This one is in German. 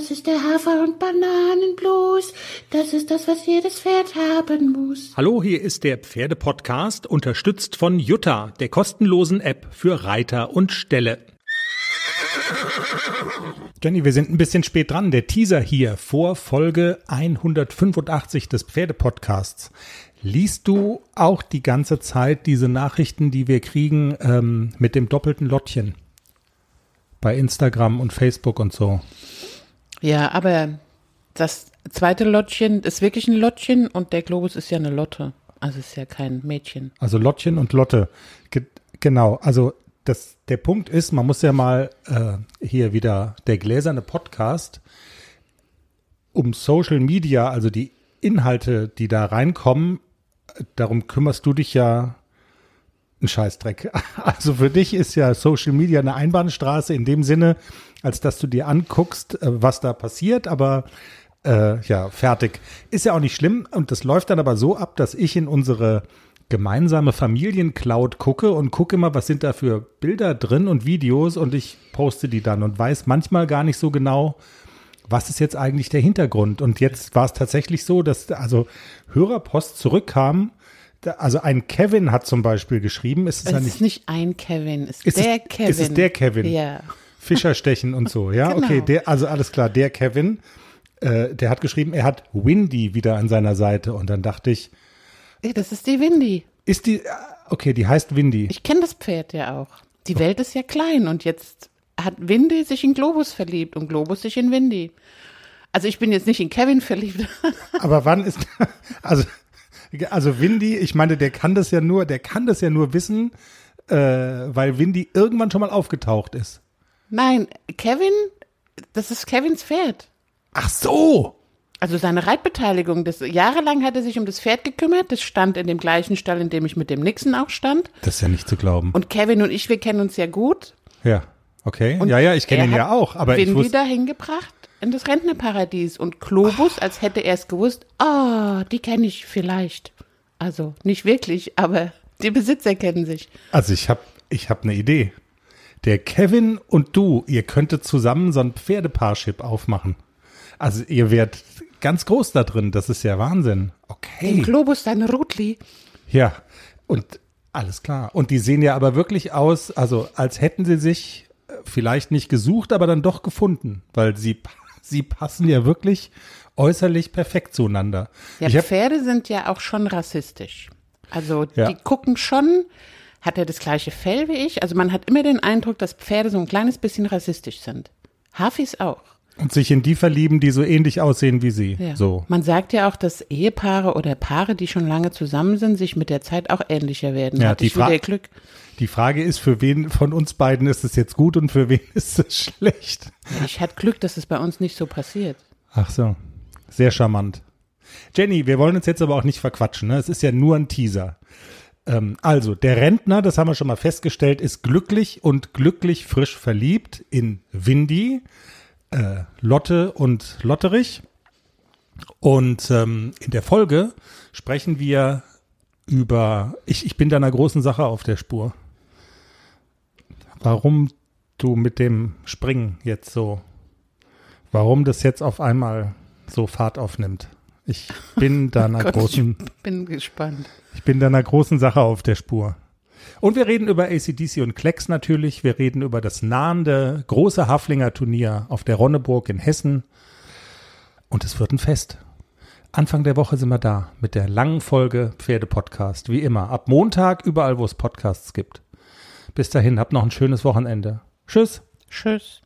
Das ist der Hafer- und Bananenblues. Das ist das, was jedes Pferd haben muss. Hallo, hier ist der Pferdepodcast, unterstützt von Jutta, der kostenlosen App für Reiter und Ställe. Jenny, wir sind ein bisschen spät dran. Der Teaser hier vor Folge 185 des Pferdepodcasts. Liest du auch die ganze Zeit diese Nachrichten, die wir kriegen ähm, mit dem doppelten Lottchen? Bei Instagram und Facebook und so. Ja, aber das zweite Lottchen ist wirklich ein Lottchen und der Globus ist ja eine Lotte. Also ist ja kein Mädchen. Also Lottchen und Lotte. Ge genau. Also das, der Punkt ist, man muss ja mal äh, hier wieder der gläserne Podcast um Social Media, also die Inhalte, die da reinkommen, darum kümmerst du dich ja ein Scheißdreck. Also für dich ist ja Social Media eine Einbahnstraße in dem Sinne, als dass du dir anguckst, äh, was da passiert, aber äh, ja, fertig. Ist ja auch nicht schlimm und das läuft dann aber so ab, dass ich in unsere gemeinsame Familiencloud gucke und gucke immer, was sind da für Bilder drin und Videos und ich poste die dann und weiß manchmal gar nicht so genau, was ist jetzt eigentlich der Hintergrund. Und jetzt war es tatsächlich so, dass also Hörerpost zurückkam. Also ein Kevin hat zum Beispiel geschrieben, ist es, Es ja ist nicht, nicht ein Kevin, es ist, ist der es, Kevin. Ist es der Kevin? Ja. Fischerstechen und so, ja? Genau. Okay, der, also alles klar, der Kevin, äh, der hat geschrieben, er hat Windy wieder an seiner Seite und dann dachte ich, Ja, Das ist die Windy. ist die, okay, die heißt Windy. Ich kenne das Pferd ja auch. Die Welt ist ja klein und jetzt hat Windy sich in Globus verliebt und Globus sich in Windy. Also ich bin jetzt nicht in Kevin verliebt. Aber wann ist, also, also Windy, ich meine, der kann das ja nur, der kann das ja nur wissen, äh, weil Windy irgendwann schon mal aufgetaucht ist. Nein, Kevin, das ist Kevins Pferd. Ach so! Also seine Reitbeteiligung, das, jahrelang hat er sich um das Pferd gekümmert. Das stand in dem gleichen Stall, in dem ich mit dem Nixon auch stand. Das ist ja nicht zu glauben. Und Kevin und ich, wir kennen uns ja gut. ja, okay. Und ja, ja, ich kenne ihn ja auch, aber ich wusste, dahin gebracht in das Rentnerparadies. Und Globus, als hätte er es gewusst, ah, die kenne ich vielleicht. Also nicht wirklich, aber die Besitzer kennen sich. also ich habe, ich habe eine Idee. Der Kevin und du, ihr könntet zusammen so ein Pferdepaarship aufmachen. Also ihr wärt ganz groß da drin, das ist ja Wahnsinn. Okay. Den Globus, dein Rutli. Ja, und alles klar. Und die sehen ja aber wirklich aus, also als hätten sie sich äh, vielleicht nicht gesucht, aber dann doch gefunden, weil sie, sie passen ja wirklich äußerlich perfekt zueinander. Ja, hab, Pferde sind ja auch schon rassistisch. Also Ja. die gucken schon, hat er das gleiche Fell wie ich? Also man hat immer den Eindruck, dass Pferde so ein kleines bisschen rassistisch sind. Hafis auch. und sich in die verlieben, die so ähnlich aussehen wie sie. Ja. So. Man sagt ja auch, dass Ehepaare oder Paare, die schon lange zusammen sind, sich mit der Zeit auch ähnlicher werden. Ja, Hatte die ich wieder Fra- Glück. Die Frage ist, für wen von uns beiden ist es jetzt gut und für wen ist es schlecht? Ich hatte Glück, dass es bei uns nicht so passiert. Ach so, sehr charmant. Jenny, wir wollen uns jetzt aber auch nicht verquatschen. Ne? Es ist ja nur ein Teaser. Ähm, also, der Rentner, das haben wir schon mal festgestellt, ist glücklich und glücklich frisch verliebt in Windy, äh, Lotte und Lotterich. Und ähm, in der Folge sprechen wir über, ich, ich bin da einer großen Sache auf der Spur. Warum du mit dem Springen jetzt so warum das jetzt auf einmal so Fahrt aufnimmt. Ich bin da einer Gott, großen, ich bin gespannt. ich bin da einer großen Sache auf der Spur. Und wir reden über ACDC und Klecks natürlich. Wir reden über das nahende große Haflinger Turnier auf der Ronneburg in Hessen. Und es wird ein Fest. Anfang der Woche sind wir da mit der langen Folge Pferde-Podcast. Wie immer. Ab Montag überall, wo es Podcasts gibt. Bis dahin, habt noch ein schönes Wochenende. Tschüss. Tschüss.